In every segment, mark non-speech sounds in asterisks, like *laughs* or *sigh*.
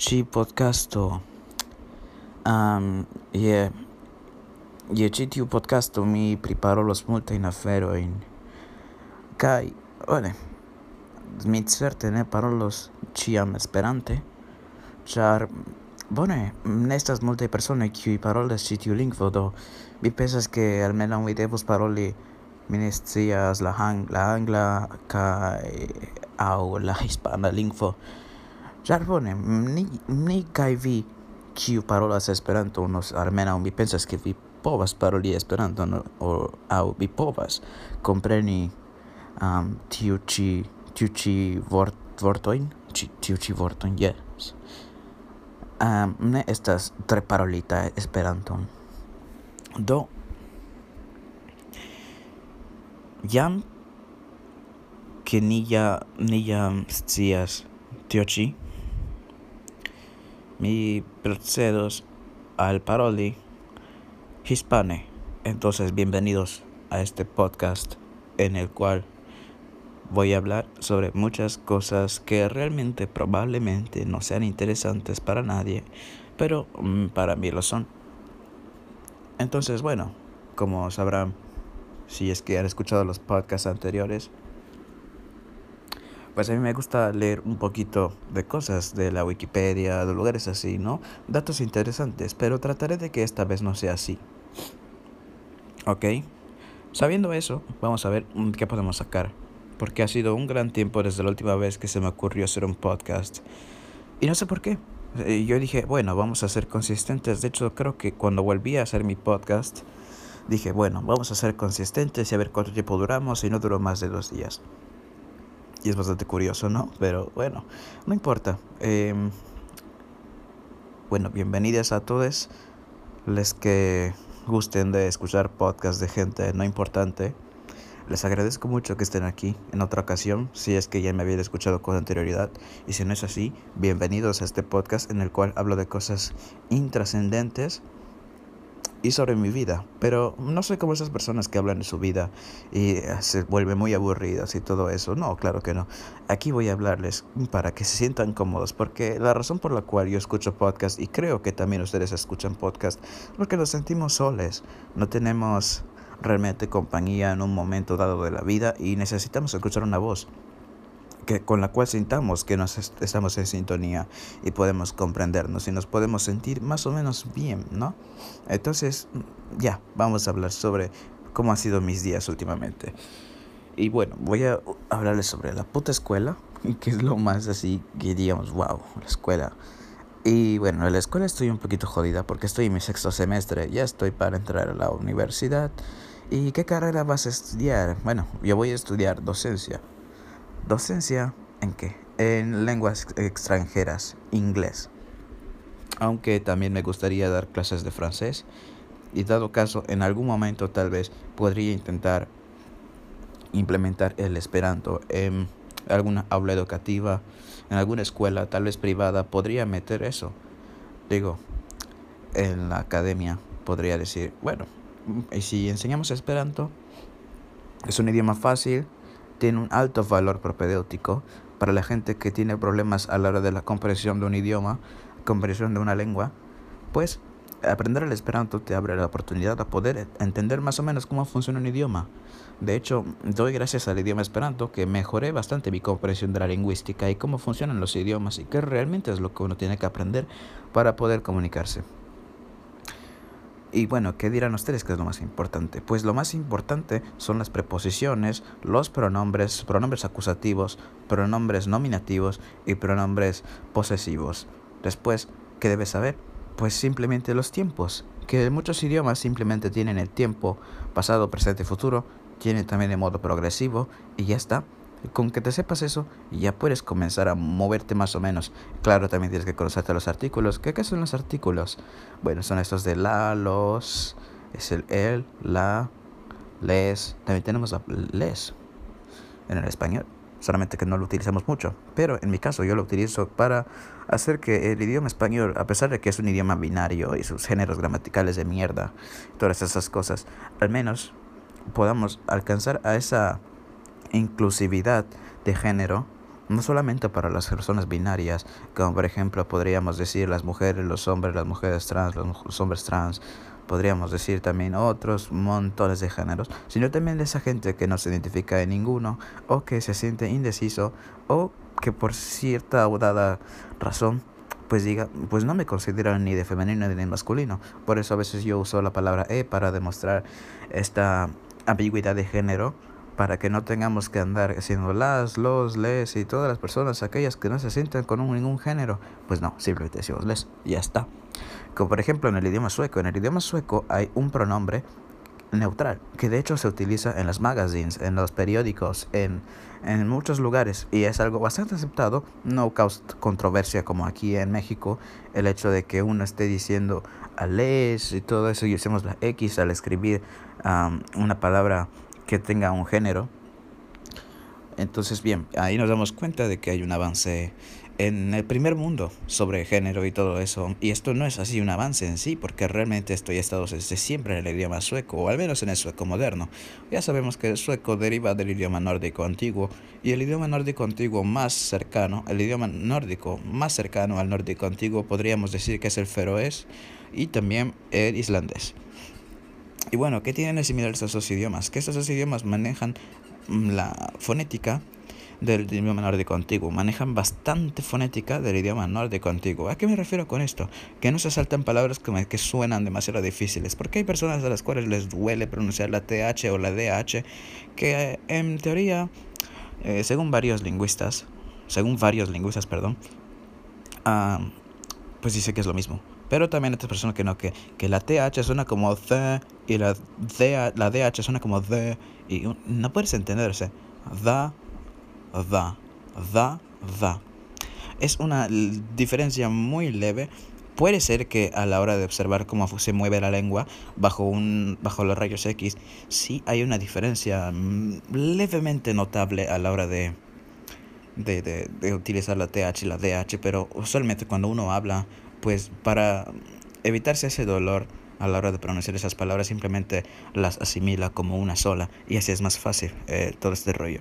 ĉi podcasto. Um, je je ĉi tiu podcasto mi priparolos multajn aferojn. Kaj bone mi certe ne parolos ĉiam Esperante ĉar bone ne estas multaj personoj kiuj parolas ĉi tiu lingvo do mi pensas ke almenaŭ mi devus paroli mi ne scias la, hang, la angla kaj aŭ la hispana lingvo. Ĉar bone, ni, ni kaj vi kiu parolas nos almenaŭ mi pensas ke vi povas paroli Esperanton aŭ vi povas kompreni um, tiu ĉi tiu ĉi vort, vortojn, tiu ĉi vortojn, yes. Um, ne estas tre parolita Esperanton. Do, jam ke ni ja ni jam scias tio ĉi mi procedos al paroli hispane. Entonces, bienvenidos a este podcast en el cual voy a hablar sobre muchas cosas que realmente probablemente no sean interesantes para nadie, pero mm, para mí lo son. Entonces, bueno, como sabrán, si es que han escuchado los podcasts anteriores, pues a mí me gusta leer un poquito de cosas de la Wikipedia, de lugares así, ¿no? Datos interesantes, pero trataré de que esta vez no sea así. ¿Ok? Sabiendo eso, vamos a ver qué podemos sacar. Porque ha sido un gran tiempo desde la última vez que se me ocurrió hacer un podcast. Y no sé por qué. Eh, yo dije, bueno, vamos a ser consistentes. De hecho, creo que cuando volví a hacer mi podcast, dije, bueno, vamos a ser consistentes y a ver cuánto tiempo duramos y no duró más de dos días. Y es bastante curioso, ¿no? Pero bueno, no importa. Eh, bueno, bienvenidas a todos les que gusten de escuchar podcasts de gente no importante. Les agradezco mucho que estén aquí en otra ocasión, si es que ya me habían escuchado con anterioridad. Y si no es así, bienvenidos a este podcast en el cual hablo de cosas intrascendentes y sobre mi vida, pero no soy como esas personas que hablan de su vida y eh, se vuelven muy aburridas y todo eso. No, claro que no. Aquí voy a hablarles para que se sientan cómodos, porque la razón por la cual yo escucho podcast y creo que también ustedes escuchan podcast, porque nos sentimos soles, no tenemos realmente compañía en un momento dado de la vida y necesitamos escuchar una voz que, con la cual sintamos que nos estamos en sintonía y podemos comprendernos y nos podemos sentir más o menos bien, ¿no? Entonces, ya, vamos a hablar sobre cómo han sido mis días últimamente. Y bueno, voy a hablarles sobre la puta escuela, *laughs* que es lo más así que digamos, wow, la escuela. Y bueno, en la escuela estoy un poquito jodida porque estoy en mi sexto semestre, ya estoy para entrar a la universidad. ¿Y qué carrera vas a estudiar? Bueno, yo voy a estudiar docencia. Docencia en qué? En lenguas extranjeras, inglés. Aunque también me gustaría dar clases de francés. Y dado caso, en algún momento tal vez podría intentar implementar el esperanto en alguna aula educativa, en alguna escuela, tal vez privada, podría meter eso. Digo, en la academia podría decir, bueno, y si enseñamos esperanto, es un idioma fácil, tiene un alto valor propedéutico para la gente que tiene problemas a la hora de la comprensión de un idioma, comprensión de una lengua, pues aprender el esperanto te abre la oportunidad de poder entender más o menos cómo funciona un idioma. De hecho, doy gracias al idioma esperanto que mejoré bastante mi comprensión de la lingüística y cómo funcionan los idiomas y qué realmente es lo que uno tiene que aprender para poder comunicarse. Y bueno, ¿qué dirán ustedes que es lo más importante? Pues lo más importante son las preposiciones, los pronombres, pronombres acusativos, pronombres nominativos y pronombres posesivos. Después, ¿qué debes saber? Pues simplemente los tiempos, que muchos idiomas simplemente tienen el tiempo pasado, presente y futuro, tienen también de modo progresivo y ya está. Con que te sepas eso, ya puedes comenzar a moverte más o menos. Claro, también tienes que conocerte los artículos. ¿Qué, qué son los artículos? Bueno, son estos de la, los, es el el, la, les. También tenemos les en el español. Solamente que no lo utilizamos mucho. Pero en mi caso yo lo utilizo para hacer que el idioma español, a pesar de que es un idioma binario y sus géneros gramaticales de mierda, todas esas cosas, al menos podamos alcanzar a esa inclusividad de género no solamente para las personas binarias, como por ejemplo podríamos decir las mujeres, los hombres, las mujeres trans, los hombres trans, podríamos decir también otros montones de géneros, sino también de esa gente que no se identifica en ninguno o que se siente indeciso o que por cierta o dada razón pues diga, pues no me considero ni de femenino ni de masculino. Por eso a veces yo uso la palabra E para demostrar esta ambigüedad de género para que no tengamos que andar haciendo las, los, les y todas las personas, aquellas que no se sienten con ningún género, pues no, simplemente decimos les, ya está. Como por ejemplo en el idioma sueco, en el idioma sueco hay un pronombre neutral, que de hecho se utiliza en los magazines, en los periódicos, en, en muchos lugares y es algo bastante aceptado, no causa controversia como aquí en México, el hecho de que uno esté diciendo a les y todo eso y usemos la X al escribir una palabra que tenga un género. Entonces, bien, ahí nos damos cuenta de que hay un avance en el primer mundo sobre género y todo eso. Y esto no es así un avance en sí, porque realmente esto ya ha estado desde siempre en el idioma sueco, o al menos en el sueco moderno. Ya sabemos que el sueco deriva del idioma nórdico antiguo, y el idioma nórdico antiguo más cercano, el idioma nórdico más cercano al nórdico antiguo, podríamos decir que es el feroés y también el islandés. Y bueno, ¿qué tienen de similar estos dos idiomas? Que estos dos idiomas manejan mm, la fonética del idioma nórdico antiguo. Manejan bastante fonética del idioma nórdico antiguo. ¿A qué me refiero con esto? Que no se saltan palabras que, que suenan demasiado difíciles. Porque hay personas a las cuales les duele pronunciar la TH o la DH, que en teoría, eh, según varios lingüistas, según varios lingüistas, perdón, ah, pues dice que es lo mismo. Pero también otras personas que no, que, que la TH suena como the y la, la DH suena como the y no puedes entenderse. Da, da, da, da. Es una diferencia muy leve. Puede ser que a la hora de observar cómo se mueve la lengua bajo, un, bajo los rayos X, sí hay una diferencia mm, levemente notable a la hora de, de, de, de utilizar la TH y la DH, pero usualmente cuando uno habla pues para evitarse ese dolor a la hora de pronunciar esas palabras simplemente las asimila como una sola y así es más fácil eh, todo este rollo.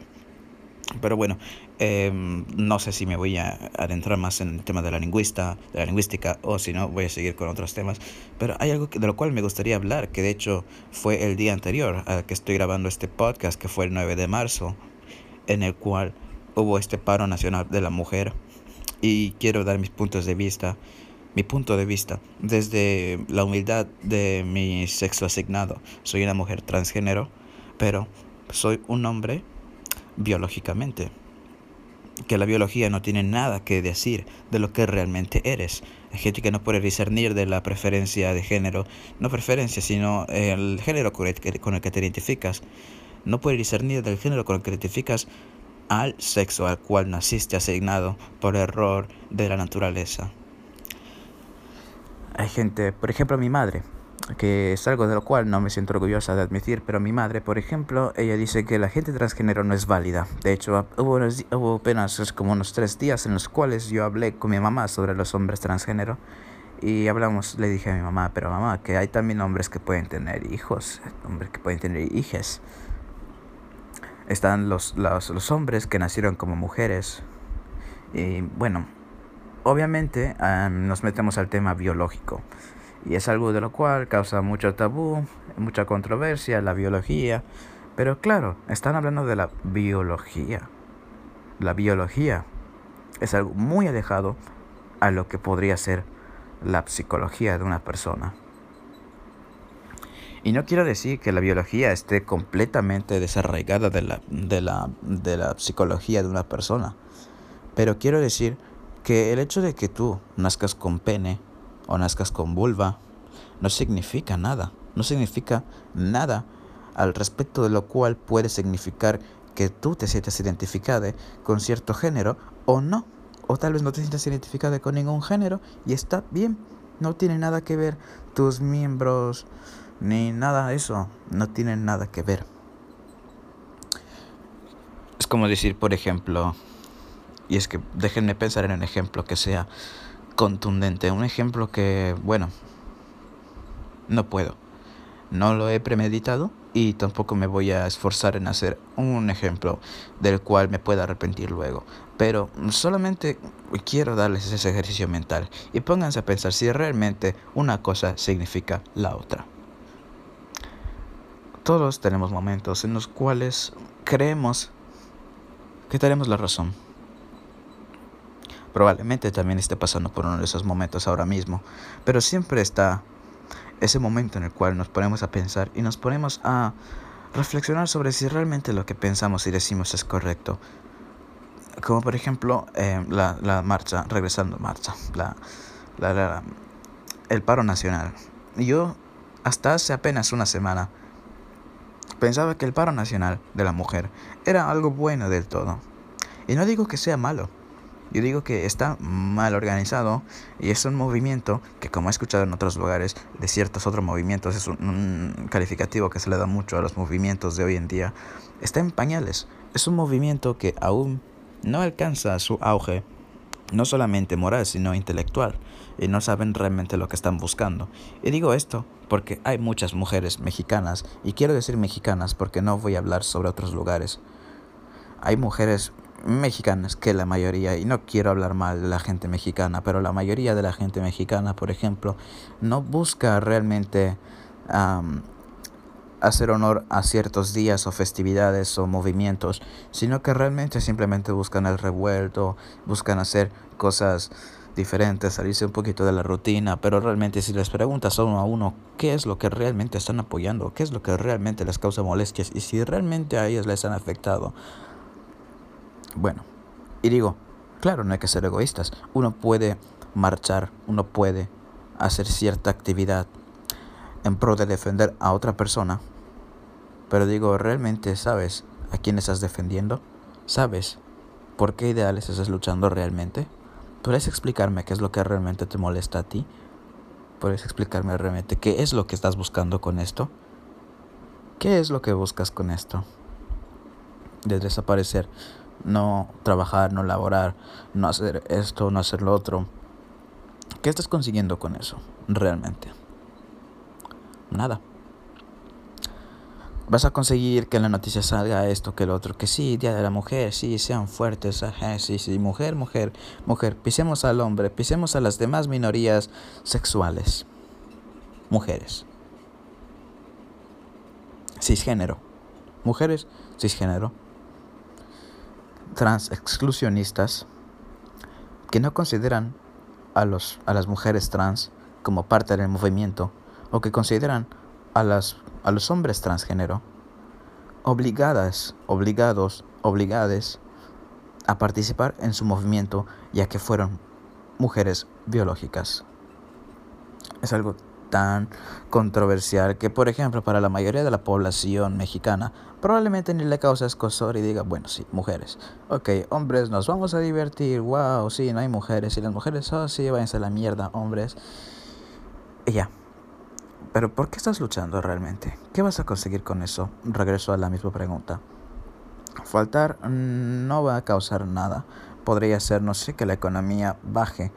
Pero bueno, em, no sé si me voy a adentrar más en el tema de la lingüista, de la lingüística, o si no, voy a seguir con otros temas. Pero hay algo de lo cual me gustaría hablar, que de hecho fue el día anterior al que estoy grabando este podcast, que fue el 9 de marzo, en el cual hubo este paro nacional de la mujer. Y quiero dar mis puntos de vista mi punto de vista desde la humildad de mi sexo asignado. Soy una mujer transgénero, pero soy un hombre biológicamente. Que la biología no tiene nada que decir de lo que realmente eres. Hay gente que no puede discernir de la preferencia de género, no preferencia, sino el género con el que te identificas. No puede discernir del género con el que te identificas al sexo al cual naciste asignado por error de la naturaleza hay gente, por ejemplo mi madre, que es algo de lo cual no me siento orgullosa de admitir, pero mi madre, por ejemplo, ella dice que la gente transgénero no es válida. De hecho, hubo, hubo apenas como unos tres días en los cuales yo hablé con mi mamá sobre los hombres transgénero y hablamos, le dije a mi mamá, pero mamá, que hay también hombres que pueden tener hijos, hombres que pueden tener hijas. Están los, los, los hombres que nacieron como mujeres. Y bueno, obviamente nos metemos al tema biológico y es algo de lo cual causa mucho tabú, mucha controversia, la biología. Pero claro, están hablando de la biología. La biología es algo muy alejado a lo que podría ser la psicología de una persona. Y no quiero decir que la biología esté completamente desarraigada de la, de la, de la psicología de una persona, pero quiero decir que el hecho de que tú nazcas con pene o nazcas con vulva no significa nada, no significa nada al respecto de lo cual puede significar que tú te sientas identificada con cierto género o no, o tal vez no te sientas identificada con ningún género y está bien, no tiene nada que ver tus miembros ni nada de eso, no tienen nada que ver. Es como decir, por ejemplo, y es que déjenme pensar en un ejemplo que sea contundente, un ejemplo que, bueno, no puedo. no lo he premeditado y tampoco me voy a esforzar en hacer un ejemplo del cual me pueda arrepentir luego. Pero solamente quiero darles ese ejercicio mental y pónganse a pensar si realmente una cosa significa la otra. Todos tenemos momentos en los cuales creemos que tenemos la razón. Probablemente también esté pasando por uno de esos momentos ahora mismo, pero siempre está ese momento en el cual nos ponemos a pensar y nos ponemos a reflexionar sobre si realmente lo que pensamos y decimos es correcto. Como por ejemplo eh, la, la, marcha, regresando a marcha, la, la, el paro nacional. Yo hasta hace apenas una semana pensaba que el paro nacional de la mujer era algo bueno del todo. Y no digo que sea malo, yo digo que está mal organizado y es un movimiento que como he escuchado en otros lugares de ciertos otros movimientos, es un, calificativo que se le da mucho a los movimientos de hoy en día, está en pañales. Es un movimiento que aún no alcanza su auge, no solamente moral, sino intelectual, y no saben realmente lo que están buscando. Y digo esto porque hay muchas mujeres mexicanas, y quiero decir mexicanas porque no voy a hablar sobre otros lugares. Hay mujeres mexicanas, que la mayoría, y no quiero hablar mal de la gente mexicana, pero la mayoría de la gente mexicana, por ejemplo, no busca realmente hacer honor a ciertos días o festividades o movimientos, sino que realmente simplemente buscan el revuelto, buscan hacer cosas diferentes, salirse un poquito de la rutina, pero realmente si les preguntas uno a uno qué es lo que realmente están apoyando, qué es lo que realmente les causa molestias y si realmente a ellos les han afectado, bueno, y digo, claro, no hay que ser egoístas. Uno puede marchar, uno puede hacer cierta actividad en pro de defender a otra persona. Pero digo, ¿realmente sabes a quién estás defendiendo? ¿Sabes por qué ideales estás luchando realmente? ¿Puedes explicarme qué es lo que realmente te molesta a ti? ¿Puedes explicarme realmente qué es lo que estás buscando con esto? ¿Qué es lo que buscas con esto? De desaparecer no trabajar, no laborar, no hacer esto, no hacer lo otro. ¿Qué estás consiguiendo con eso realmente? Nada. Vas a conseguir que en la noticia salga esto, que el otro, que sí, Día de la Mujer, sí, sean fuertes, ajá, sí, sí, mujer, mujer, mujer, pisemos al hombre, pisemos a las demás minorías sexuales, mujeres, cisgénero, mujeres, cisgénero, trans exclusionistas que no consideran a, los, a las mujeres trans como parte del movimiento o que consideran a, las, a los hombres transgénero obligadas, obligados, obligades a participar en su movimiento ya que fueron mujeres biológicas. Es algo tan controversial que, por ejemplo, para la mayoría de la población mexicana, probablemente ni le causa escosor y diga, bueno, sí, mujeres. Ok, hombres, nos vamos a divertir, wow, sí, no hay mujeres. Y las mujeres, oh, sí, váyanse a la mierda, hombres. Y ya. Pero ¿por qué estás luchando realmente? ¿Qué vas a conseguir con eso? Regreso a la misma pregunta. Faltar no va a causar nada. Podría ser, no sé, que la economía baje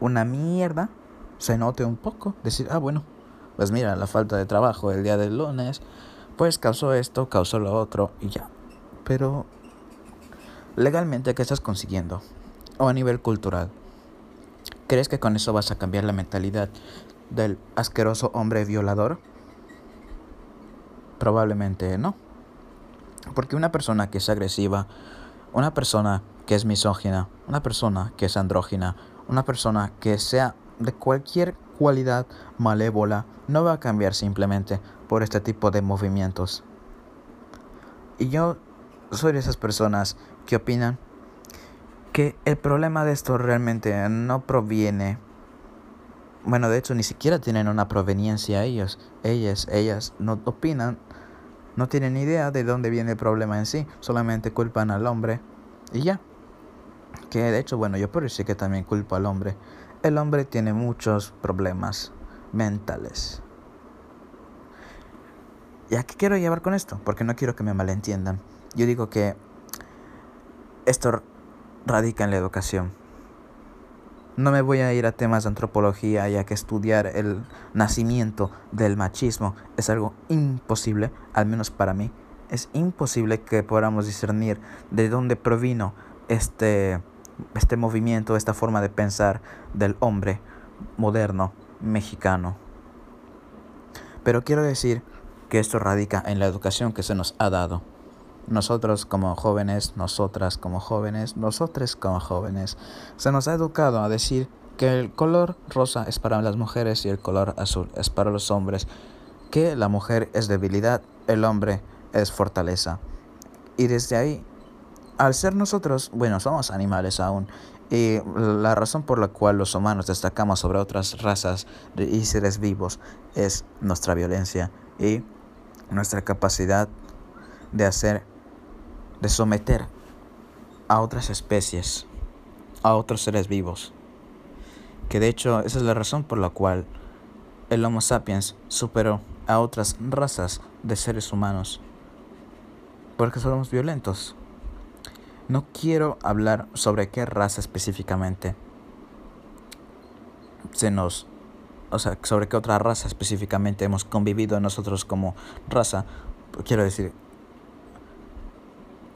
una mierda se note un poco, decir, ah, bueno, pues mira, la falta de trabajo el día del lunes, pues causó esto, causó lo otro y ya. Pero, legalmente, ¿qué estás consiguiendo? O a nivel cultural. ¿Crees que con eso vas a cambiar la mentalidad del asqueroso hombre violador? Probablemente no. Porque una persona que es agresiva, una persona que es misógina, una persona que es andrógina, una persona que sea de cualquier cualidad malévola no va a cambiar simplemente por este tipo de movimientos. Y yo soy de esas personas que opinan que el problema de esto realmente no proviene bueno, de hecho ni siquiera tienen una proveniencia ellos, ellas, ellas no opinan, no tienen idea de dónde viene el problema en sí, solamente culpan al hombre y ya. Que de hecho, bueno, yo por eso que también culpo al hombre el hombre tiene muchos problemas mentales. ¿Y a qué quiero llevar con esto? Porque no quiero que me malentiendan. Yo digo que esto radica en la educación. No me voy a ir a temas de antropología, ya que estudiar el nacimiento del machismo es algo imposible, al menos para mí. Es imposible que podamos discernir de dónde provino este, este movimiento, esta forma de pensar del hombre moderno mexicano. Pero quiero decir que esto radica en la educación que se nos ha dado. Nosotros como jóvenes, nosotras como jóvenes, nosotros como jóvenes, se nos ha educado a decir que el color rosa es para las mujeres y el color azul es para los hombres, que la mujer es debilidad, el hombre es fortaleza. Y desde ahí, al ser nosotros, bueno, somos animales aún, y la razón por la cual los humanos destacamos sobre otras razas y seres vivos es nuestra violencia y nuestra capacidad de hacer de someter a otras especies, a otros seres vivos. Que de hecho esa es la razón por la cual el Homo sapiens superó a otras razas de seres humanos. Porque somos violentos. No quiero hablar sobre qué raza específicamente se nos... O sea, sobre qué otra raza específicamente hemos convivido nosotros como raza. Quiero decir,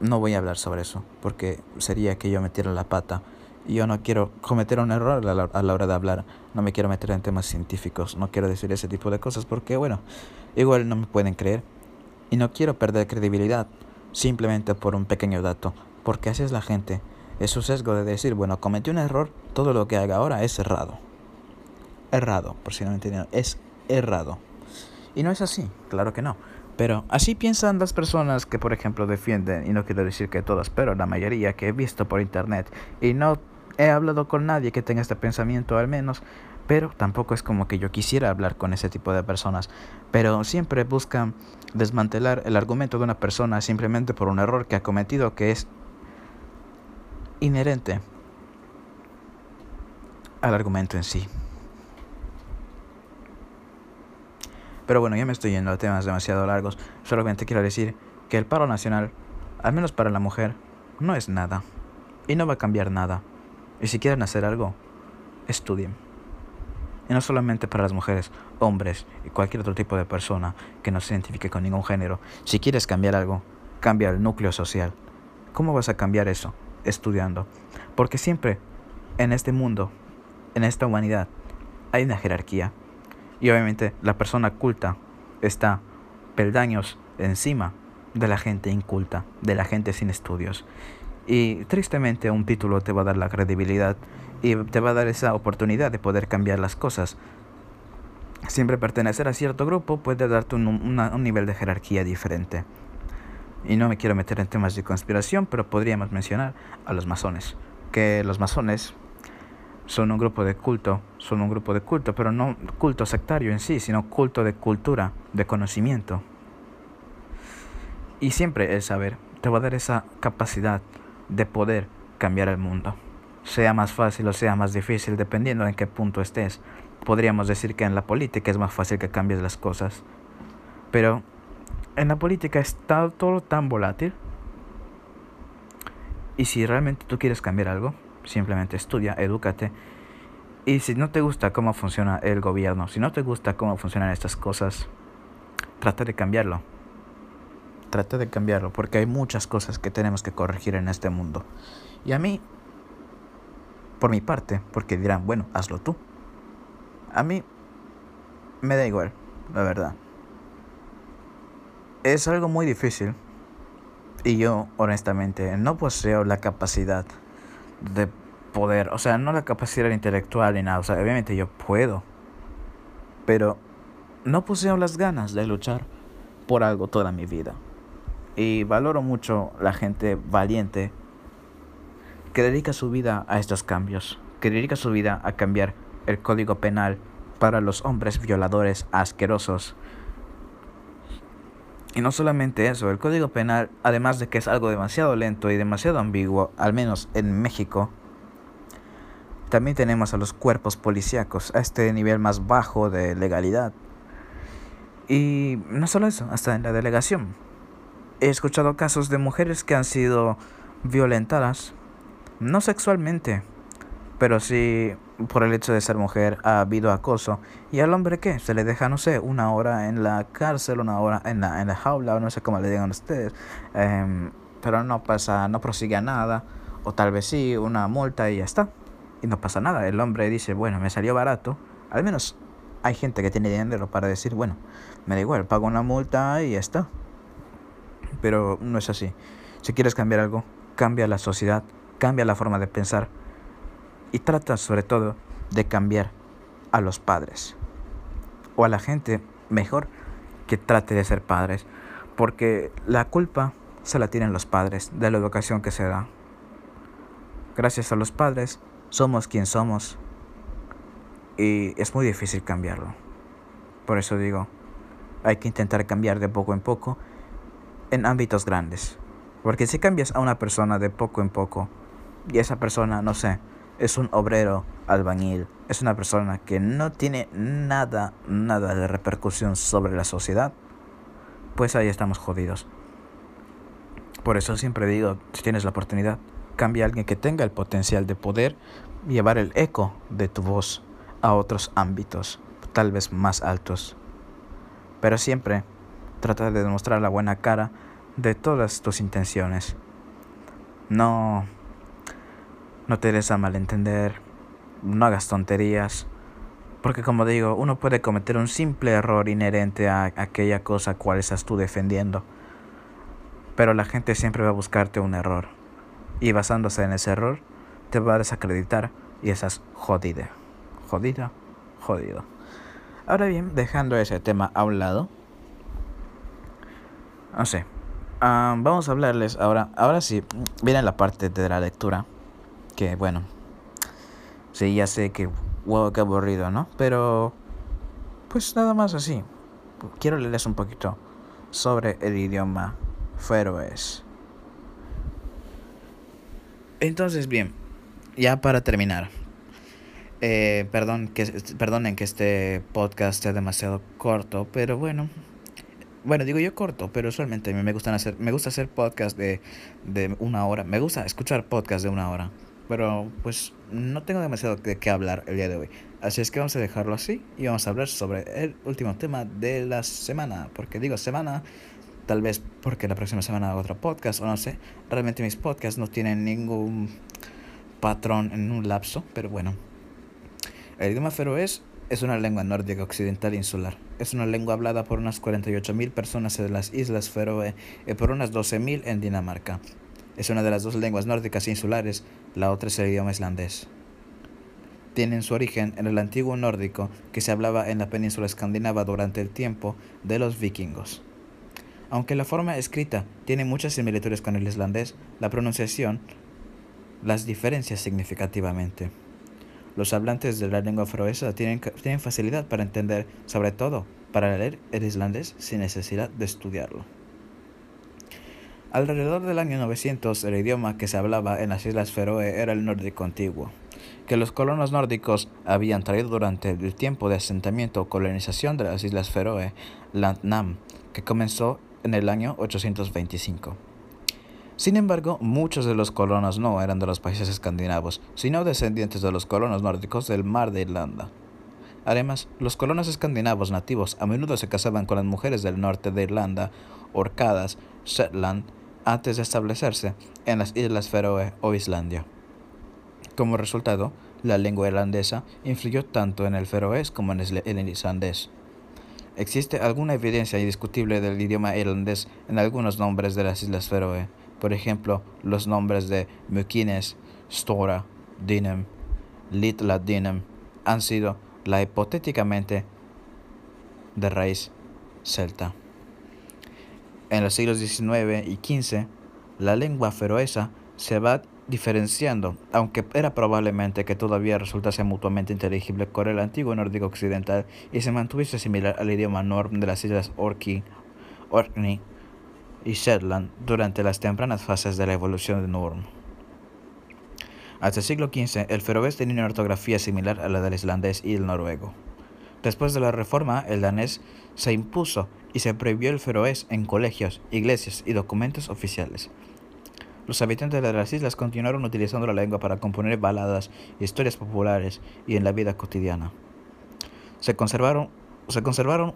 no voy a hablar sobre eso, porque sería que yo metiera la pata. Y yo no quiero cometer un error a la, hora de hablar. No me quiero meter en temas científicos. No quiero decir ese tipo de cosas porque, bueno, igual no me pueden creer. Y no quiero perder credibilidad simplemente por un pequeño dato. Porque así es la gente. Es su sesgo de decir, bueno, cometí un error, todo lo que haga ahora es errado. Errado, por si no me entendieron. Es errado. Y no es así, claro que no. Pero así piensan las personas que, por ejemplo, defienden, y no quiero decir que todas, pero la mayoría que he visto por internet, y no he hablado con nadie que tenga este pensamiento al menos, pero tampoco es como que yo quisiera hablar con ese tipo de personas, pero siempre buscan desmantelar el argumento de una persona simplemente por un error que ha cometido que es inherente al argumento en sí. Pero bueno, ya me estoy yendo a temas demasiado largos. Solamente quiero decir que el paro nacional, al menos para la mujer, no es nada. Y no va a cambiar nada. Y si quieren hacer algo, estudien. Y no solamente para las mujeres, hombres y cualquier otro tipo de persona que no se identifique con ningún género. Si quieres cambiar algo, cambia el núcleo social. ¿Cómo vas a cambiar eso? Estudiando. Porque siempre en este mundo, en esta humanidad, hay una jerarquía. Y obviamente la persona culta está peldaños encima de la gente inculta, de la gente sin estudios. Y tristemente un título te va a dar la credibilidad y te va a dar esa oportunidad de poder cambiar las cosas. Siempre pertenecer a cierto grupo puede darte un, un nivel de jerarquía diferente. Y no me quiero meter en temas de conspiración, pero podríamos mencionar a los masones. Que los masones son un grupo de culto, son un grupo de culto, pero no culto sectario en sí, sino culto de cultura, de conocimiento. Y siempre el saber te va a dar esa capacidad de poder cambiar el mundo. Sea más fácil o sea más difícil, dependiendo en qué punto estés. Podríamos decir que en la política es más fácil que cambies las cosas. Pero en la política está todo tan volátil. Y si realmente tú quieres cambiar algo, simplemente estudia, edúcate. Y si no te gusta cómo funciona el gobierno, si no te gusta cómo funcionan estas cosas, trata de cambiarlo. Trata de cambiarlo, porque hay muchas cosas que tenemos que corregir en este mundo. Y a mí, por mi parte, porque dirán, bueno, hazlo tú. A mí me da igual, la verdad. Es algo muy difícil. Y yo, honestamente, no poseo la capacidad de poder, o sea, no la capacidad intelectual ni nada, o sea, obviamente yo puedo, pero no poseo las ganas de luchar por algo toda mi vida. Y valoro mucho la gente valiente que dedica su vida a estos cambios, que dedica su vida a cambiar el código penal para los hombres violadores asquerosos. Y no solamente eso, el código penal, además de que es algo demasiado lento y demasiado ambiguo, al menos en México, también tenemos a los cuerpos policíacos, a este nivel más bajo de legalidad. Y no solo eso, hasta en la delegación. He escuchado casos de mujeres que han sido violentadas, no sexualmente, Pero si por el hecho de ser mujer ha habido acoso, ¿y al hombre qué? Se le deja, no sé, una hora en la cárcel, una hora en la, en la jaula, no sé cómo le digan ustedes. Em, pero no pasa, no prosigue a nada. O tal vez sí, una multa y ya está. Y no pasa nada. El hombre dice, bueno, me salió barato. Al menos hay gente que tiene dinero para decir, bueno, me da igual, pago una multa y ya está. Pero no es así. Si quieres cambiar algo, cambia la sociedad, cambia la forma de pensar y trata sobre todo de cambiar a los padres o a la gente mejor que trate de ser padres porque la culpa se la tienen los padres de la educación que se da. Gracias a los padres somos quien somos y es muy difícil cambiarlo. Por eso digo, hay que intentar cambiar de poco en poco en ámbitos grandes. Porque si cambias a una persona de poco en poco y esa persona, no sé, es un obrero albañil, es una persona que no tiene nada, nada de repercusión sobre la sociedad, pues ahí estamos jodidos. Por eso siempre digo, si tienes la oportunidad, cambia a alguien que tenga el potencial de poder llevar el eco de tu voz a otros ámbitos, tal vez más altos. Pero siempre trata de demostrar la buena cara de todas tus intenciones. No no te des a malentender, no hagas tonterías, porque como digo, uno puede cometer un simple error inherente a aquella cosa cual estás tú defendiendo, pero la gente siempre va a buscarte un error, y basándose en ese error, te va a desacreditar y estás jodida, jodida, jodido. Ahora bien, dejando ese tema a un lado, no sé, ah, vamos a hablarles ahora, ahora sí, viene la parte de la lectura que bueno, sí, ya sé que, wow, qué aburrido, ¿no? Pero, pues nada más así. Quiero leerles un poquito sobre el idioma feroes. Entonces, bien, ya para terminar. Eh, perdón que, perdonen que este podcast sea demasiado corto, pero bueno. Bueno, digo yo corto, pero usualmente me, gustan hacer, me gusta hacer podcast de, de una hora. Me gusta escuchar podcast de una hora. Pero pues no tengo demasiado de qué hablar el día de hoy. Así es que vamos a dejarlo así y vamos a hablar sobre el último tema de la semana. Porque digo semana, tal vez porque la próxima semana hago otro podcast o no sé. Realmente mis podcasts no tienen ningún patrón en un lapso, pero bueno. El idioma feroés es una lengua nórdica occidental insular. Es una lengua hablada por unas 48.000 personas en las Islas Feroe y por unas 12.000 en Dinamarca. Es una de las dos lenguas nórdicas insulares, la otra es el idioma islandés. Tienen su origen en el antiguo nórdico que se hablaba en la península escandinava durante el tiempo de los vikingos. Aunque la forma escrita tiene muchas similitudes con el islandés, la pronunciación las diferencia significativamente. Los hablantes de la lengua feroesa tienen, tienen facilidad para entender, sobre todo para leer el islandés sin necesidad de estudiarlo. Alrededor del año 900 el idioma que se hablaba en las Islas Feroe era el nórdico antiguo, que los colonos nórdicos habían traído durante el tiempo de asentamiento o colonización de las Islas Feroe, Landnam, que comenzó en el año 825. Sin embargo, muchos de los colonos no eran de los países escandinavos, sino descendientes de los colonos nórdicos del mar de Irlanda. Además, los colonos escandinavos nativos a menudo se casaban con las mujeres del norte de Irlanda, Orcadas, Shetland, antes de establecerse en las Islas Feroe o Islandia. Como resultado, la lengua irlandesa influyó tanto en el feroés como en el islandés. Existe alguna evidencia indiscutible del idioma irlandés en algunos nombres de las Islas Feroe, por ejemplo, los nombres de Mukines, Stora, Dinem, Litla Dinem han sido la hipotéticamente de raíz celta. En los siglos XIX y XV, la lengua feroesa se va diferenciando, aunque era probablemente que todavía resultase mutuamente inteligible con el antiguo nórdico occidental y se mantuviese similar al idioma norm de las islas Orkney, Orkney y Shetland durante las tempranas fases de la evolución de Norm. Hasta el siglo XV, el feroés tenía una ortografía similar a la del islandés y el noruego. Después de la reforma, el danés se impuso y se prohibió el feroés en colegios, iglesias y documentos oficiales. los habitantes de las islas continuaron utilizando la lengua para componer baladas, historias populares y en la vida cotidiana. Se conservaron, se conservaron,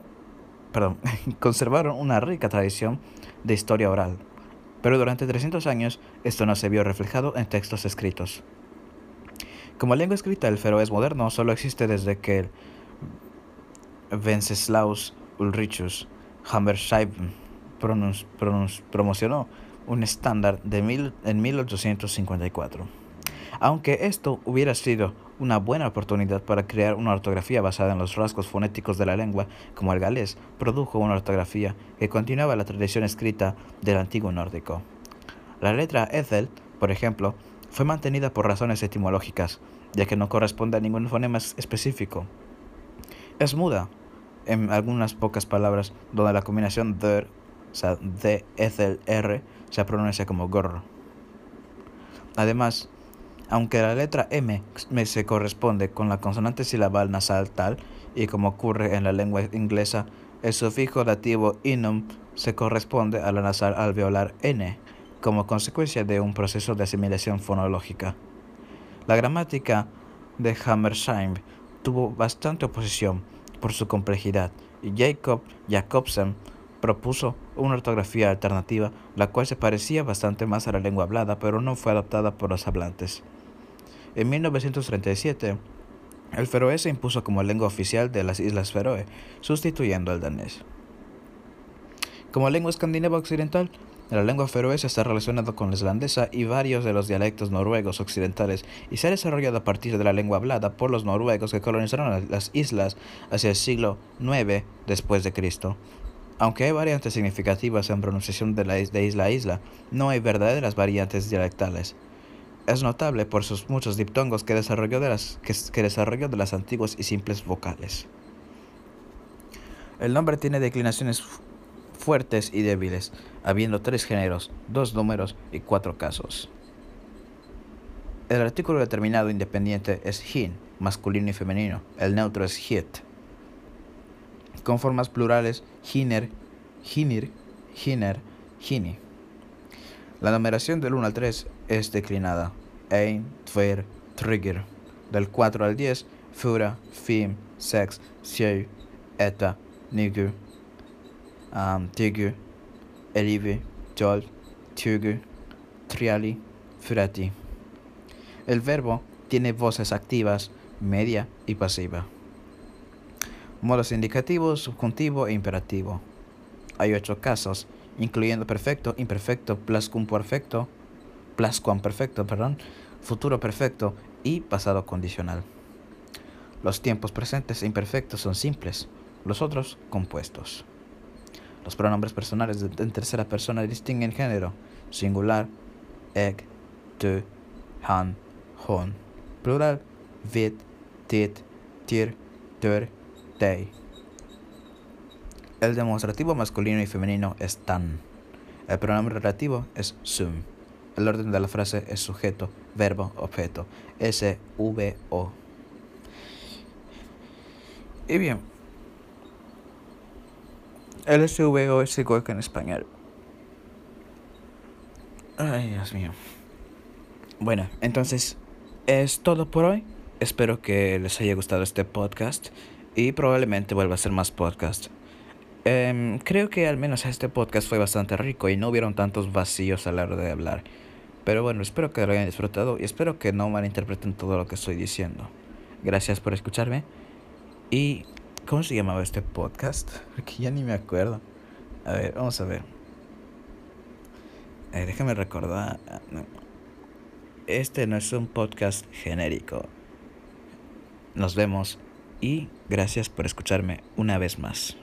perdón, *laughs* conservaron una rica tradición de historia oral, pero durante 300 años esto no se vio reflejado en textos escritos. Como lengua escrita, el feroés moderno solo existe desde que Wenceslaus Ulrichus Hammerscheiben promocionó un estándar de mil, en 1854. Aunque esto hubiera sido una buena oportunidad para crear una ortografía basada en los rasgos fonéticos de la lengua, como el galés produjo una ortografía que continuaba la tradición escrita del antiguo nórdico. La letra Ethel, por ejemplo, fue mantenida por razones etimológicas, ya que no corresponde a ningún fonema específico. Es muda en algunas pocas palabras donde la combinación der o sea, D, Ethel, R, se pronuncia como gorro. Además, aunque la letra M se corresponde con la consonante silabal nasal tal, y como ocurre en la lengua inglesa, el sufijo dativo inum se corresponde a la nasal alveolar N, como consecuencia de un proceso de asimilación fonológica. La gramática de Hammersheim tuvo bastante oposición por su complejidad, Jacob Jacobsen propuso una ortografía alternativa, la cual se parecía bastante más a la lengua hablada, pero no fue adoptada por los hablantes. En 1937, el feroe se impuso como lengua oficial de las Islas Feroe, sustituyendo al danés. Como lengua escandinava occidental, la lengua feroe está relacionada con la islandesa y varios de los dialectos noruegos occidentales y se ha desarrollado a partir de la lengua hablada por los noruegos que colonizaron las islas hacia el siglo IX después de Cristo. Aunque hay variantes significativas en pronunciación de, la, isla a isla, no hay verdaderas variantes dialectales. Es notable por sus muchos diptongos que desarrolló de las, que desarrolló de las antiguas y simples vocales. El nombre tiene declinaciones fuertes y débiles, habiendo tres géneros, dos números y cuatro casos. El artículo determinado independiente es hin, masculino y femenino. El neutro es hit con formas plurales hiner, hinir, hiner, hini. La numeración del 1 al 3 es declinada. Ein, Tver, Trigger. Del 4 al 10, Fura, Fim, Sex, Sjö, Eta, Nigu, um, Elivi, Jol, Tugu, Triali, Frati. El verbo tiene voces activas, media y pasiva. Modos indicativos, subjuntivo e imperativo. Hay ocho casos, incluyendo perfecto, imperfecto, pluscuamperfecto, pluscuamperfecto, perdón, futuro perfecto y pasado condicional. Los tiempos presentes e imperfectos son simples, los otros compuestos. Los pronombres personales en tercera persona distinguen género, singular, eg, tu, han, hon, plural, vid, tit, tir, tur, el demostrativo masculino y femenino es tan. El pronombre relativo es sum. El orden de la frase es sujeto, verbo, objeto. S, V, O. Y bien, es igual que en español. Ay, Dios mío. Bueno, entonces es todo por hoy. Espero que les haya gustado este podcast y probablemente vuelva a hacer más podcast. Em, creo que al menos este podcast fue bastante rico y no hubieron tantos vacíos a la hora de hablar. Pero bueno, espero que lo hayan disfrutado y espero que no malinterpreten todo lo que estoy diciendo. Gracias por escucharme. ¿Y cómo se llamaba este podcast? Porque ya ni me acuerdo. A ver, vamos a ver. Eh, déjame recordar. Este no es un podcast genérico. Nos vemos y gracias por escucharme una vez más.